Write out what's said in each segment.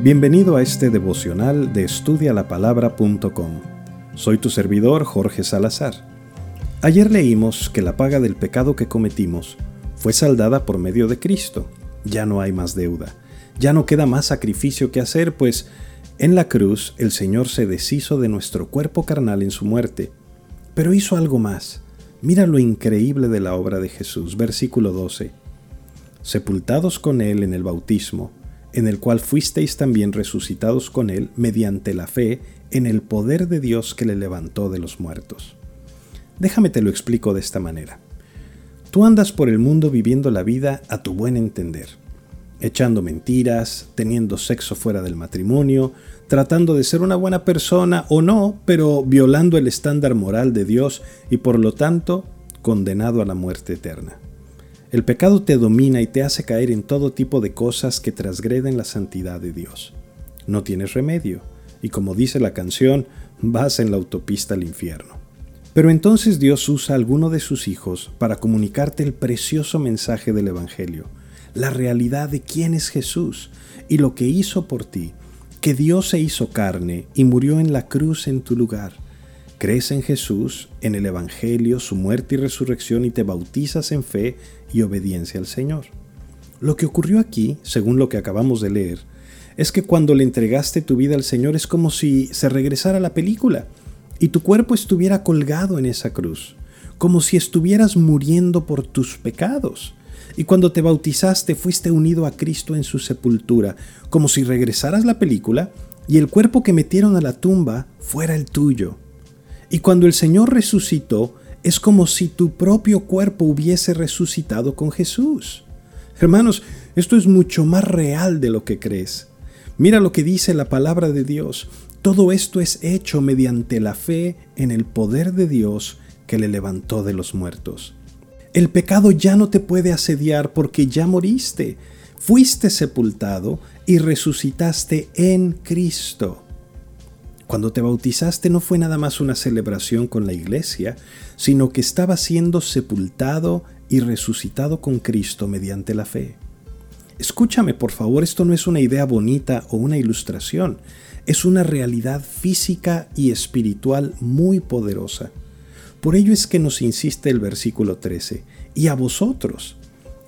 Bienvenido a este devocional de estudialapalabra.com. Soy tu servidor Jorge Salazar. Ayer leímos que la paga del pecado que cometimos fue saldada por medio de Cristo. Ya no hay más deuda. Ya no queda más sacrificio que hacer, pues en la cruz el Señor se deshizo de nuestro cuerpo carnal en su muerte. Pero hizo algo más. Mira lo increíble de la obra de Jesús. Versículo 12. Sepultados con Él en el bautismo, en el cual fuisteis también resucitados con Él mediante la fe en el poder de Dios que le levantó de los muertos. Déjame te lo explico de esta manera. Tú andas por el mundo viviendo la vida a tu buen entender, echando mentiras, teniendo sexo fuera del matrimonio, tratando de ser una buena persona o no, pero violando el estándar moral de Dios y por lo tanto condenado a la muerte eterna. El pecado te domina y te hace caer en todo tipo de cosas que transgreden la santidad de Dios. No tienes remedio, y como dice la canción, vas en la autopista al infierno. Pero entonces Dios usa a alguno de sus hijos para comunicarte el precioso mensaje del Evangelio, la realidad de quién es Jesús y lo que hizo por ti, que Dios se hizo carne y murió en la cruz en tu lugar Crees en Jesús, en el Evangelio, su muerte y resurrección y te bautizas en fe y obediencia al Señor. Lo que ocurrió aquí, según lo que acabamos de leer, es que cuando le entregaste tu vida al Señor es como si se regresara la película y tu cuerpo estuviera colgado en esa cruz, como si estuvieras muriendo por tus pecados. Y cuando te bautizaste fuiste unido a Cristo en su sepultura, como si regresaras la película y el cuerpo que metieron a la tumba fuera el tuyo. Y cuando el Señor resucitó, es como si tu propio cuerpo hubiese resucitado con Jesús. Hermanos, esto es mucho más real de lo que crees. Mira lo que dice la palabra de Dios. Todo esto es hecho mediante la fe en el poder de Dios que le levantó de los muertos. El pecado ya no te puede asediar porque ya moriste, fuiste sepultado y resucitaste en Cristo. Cuando te bautizaste no fue nada más una celebración con la iglesia, sino que estaba siendo sepultado y resucitado con Cristo mediante la fe. Escúchame, por favor, esto no es una idea bonita o una ilustración, es una realidad física y espiritual muy poderosa. Por ello es que nos insiste el versículo 13, y a vosotros,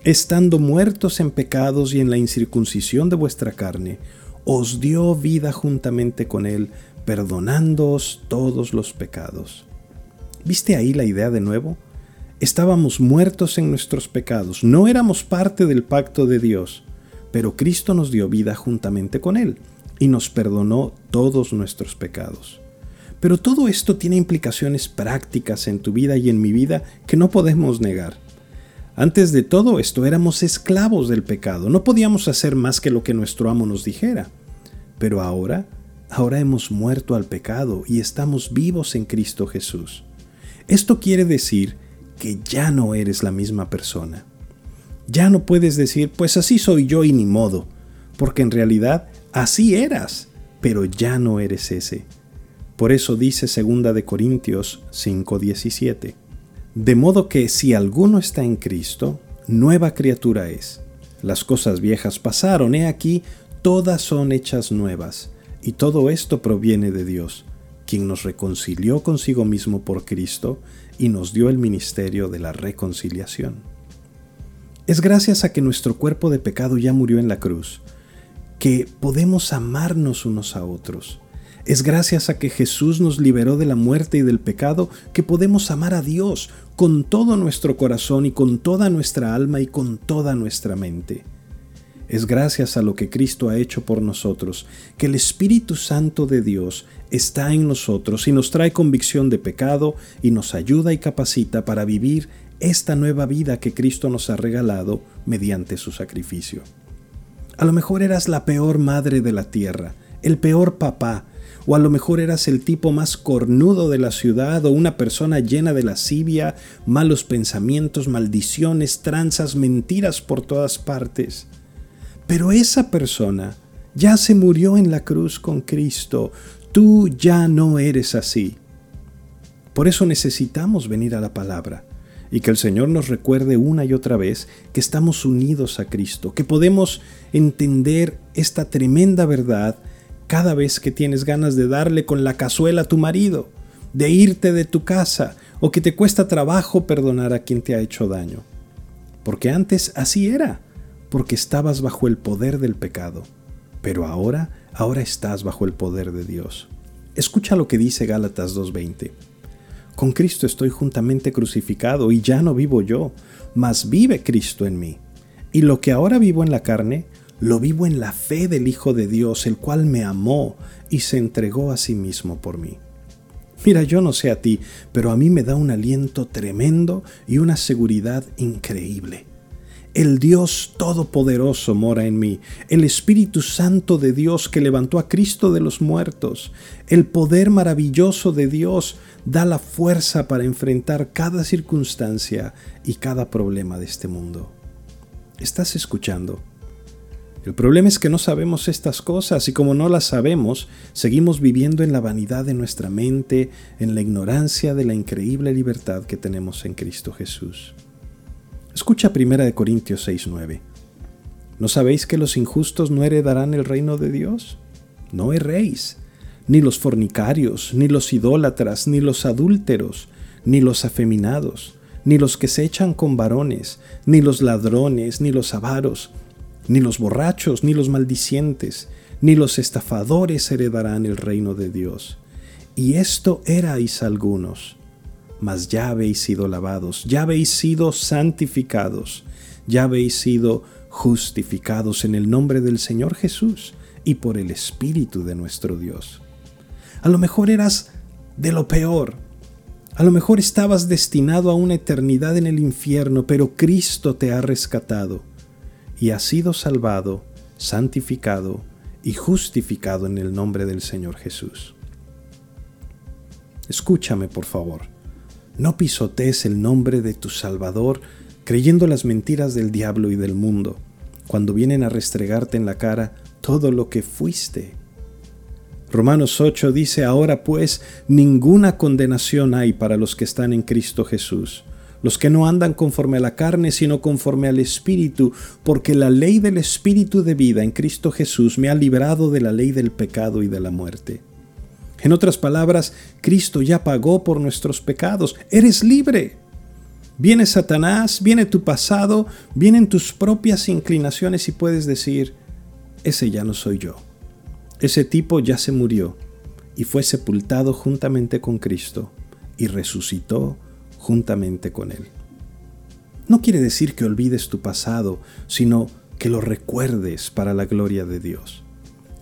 estando muertos en pecados y en la incircuncisión de vuestra carne, os dio vida juntamente con él, perdonándoos todos los pecados. ¿Viste ahí la idea de nuevo? Estábamos muertos en nuestros pecados, no éramos parte del pacto de Dios, pero Cristo nos dio vida juntamente con Él y nos perdonó todos nuestros pecados. Pero todo esto tiene implicaciones prácticas en tu vida y en mi vida que no podemos negar. Antes de todo esto éramos esclavos del pecado, no podíamos hacer más que lo que nuestro amo nos dijera. Pero ahora Ahora hemos muerto al pecado y estamos vivos en Cristo Jesús. Esto quiere decir que ya no eres la misma persona. Ya no puedes decir, pues así soy yo y ni modo, porque en realidad así eras, pero ya no eres ese. Por eso dice 2 de Corintios 5:17. De modo que si alguno está en Cristo, nueva criatura es. Las cosas viejas pasaron, he aquí, todas son hechas nuevas. Y todo esto proviene de Dios, quien nos reconcilió consigo mismo por Cristo y nos dio el ministerio de la reconciliación. Es gracias a que nuestro cuerpo de pecado ya murió en la cruz, que podemos amarnos unos a otros. Es gracias a que Jesús nos liberó de la muerte y del pecado que podemos amar a Dios con todo nuestro corazón y con toda nuestra alma y con toda nuestra mente. Es gracias a lo que Cristo ha hecho por nosotros que el Espíritu Santo de Dios está en nosotros y nos trae convicción de pecado y nos ayuda y capacita para vivir esta nueva vida que Cristo nos ha regalado mediante su sacrificio. A lo mejor eras la peor madre de la tierra, el peor papá, o a lo mejor eras el tipo más cornudo de la ciudad o una persona llena de lascivia, malos pensamientos, maldiciones, tranzas, mentiras por todas partes. Pero esa persona ya se murió en la cruz con Cristo. Tú ya no eres así. Por eso necesitamos venir a la palabra. y que el Señor nos recuerde una y otra vez que estamos unidos a Cristo, que podemos entender esta tremenda verdad cada vez que tienes ganas de darle con la cazuela a tu marido, de irte de tu casa o que te cuesta trabajo perdonar a quien te ha hecho daño. Porque antes así era, porque estabas bajo el poder del pecado, pero ahora, ahora estás bajo el poder de Dios. Escucha lo que dice Gálatas 2.20. Con Cristo estoy juntamente crucificado y ya no vivo yo, mas vive Cristo en mí. Y lo que ahora vivo en la carne, lo vivo en la fe del Hijo de Dios, el cual me amó y se entregó a sí mismo por mí. Mira, yo no sé a ti, pero a mí me da un aliento tremendo y una seguridad increíble. El Dios Todopoderoso mora en mí, el Espíritu Santo de Dios que levantó a Cristo de los muertos, el poder maravilloso de Dios da la fuerza para enfrentar cada circunstancia y cada problema de este mundo. ¿Estás escuchando? El problema es que no sabemos estas cosas y como no las sabemos, seguimos viviendo en la vanidad de nuestra mente, en la ignorancia de la increíble libertad que tenemos en Cristo Jesús. Escucha 1 Corintios 6:9. ¿No sabéis que los injustos no heredarán el reino de Dios? No erréis, ni los fornicarios, ni los idólatras, ni los adúlteros, ni los afeminados, ni los que se echan con varones, ni los ladrones, ni los avaros, ni los borrachos, ni los maldicientes, ni los estafadores heredarán el reino de Dios. Y esto erais algunos, mas ya habéis sido lavados, ya habéis sido santificados, ya habéis sido justificados en el nombre del Señor Jesús y por el Espíritu de nuestro Dios. A lo mejor eras de lo peor, a lo mejor estabas destinado a una eternidad en el infierno, pero Cristo te ha rescatado y has sido salvado, santificado y justificado en el nombre del Señor Jesús. Escúchame, por favor. No pisotees el nombre de tu Salvador creyendo las mentiras del diablo y del mundo, cuando vienen a restregarte en la cara todo lo que fuiste. Romanos 8 dice, ahora pues ninguna condenación hay para los que están en Cristo Jesús los que no andan conforme a la carne, sino conforme al Espíritu, porque la ley del Espíritu de vida en Cristo Jesús me ha librado de la ley del pecado y de la muerte. En otras palabras, Cristo ya pagó por nuestros pecados. Eres libre. Viene Satanás, viene tu pasado, vienen tus propias inclinaciones y puedes decir, ese ya no soy yo. Ese tipo ya se murió y fue sepultado juntamente con Cristo y resucitó juntamente con Él. No quiere decir que olvides tu pasado, sino que lo recuerdes para la gloria de Dios.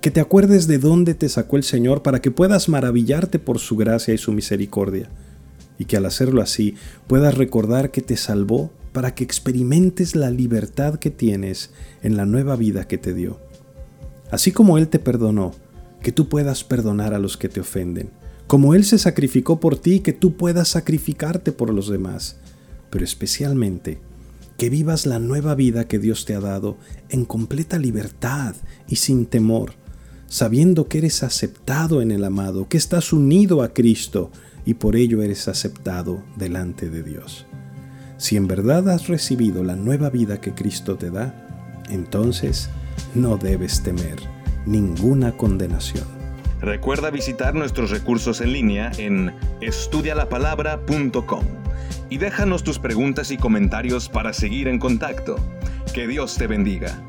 Que te acuerdes de dónde te sacó el Señor para que puedas maravillarte por su gracia y su misericordia. Y que al hacerlo así puedas recordar que te salvó para que experimentes la libertad que tienes en la nueva vida que te dio. Así como Él te perdonó, que tú puedas perdonar a los que te ofenden como Él se sacrificó por ti, que tú puedas sacrificarte por los demás, pero especialmente que vivas la nueva vida que Dios te ha dado en completa libertad y sin temor, sabiendo que eres aceptado en el amado, que estás unido a Cristo y por ello eres aceptado delante de Dios. Si en verdad has recibido la nueva vida que Cristo te da, entonces no debes temer ninguna condenación. Recuerda visitar nuestros recursos en línea en estudialapalabra.com y déjanos tus preguntas y comentarios para seguir en contacto. Que Dios te bendiga.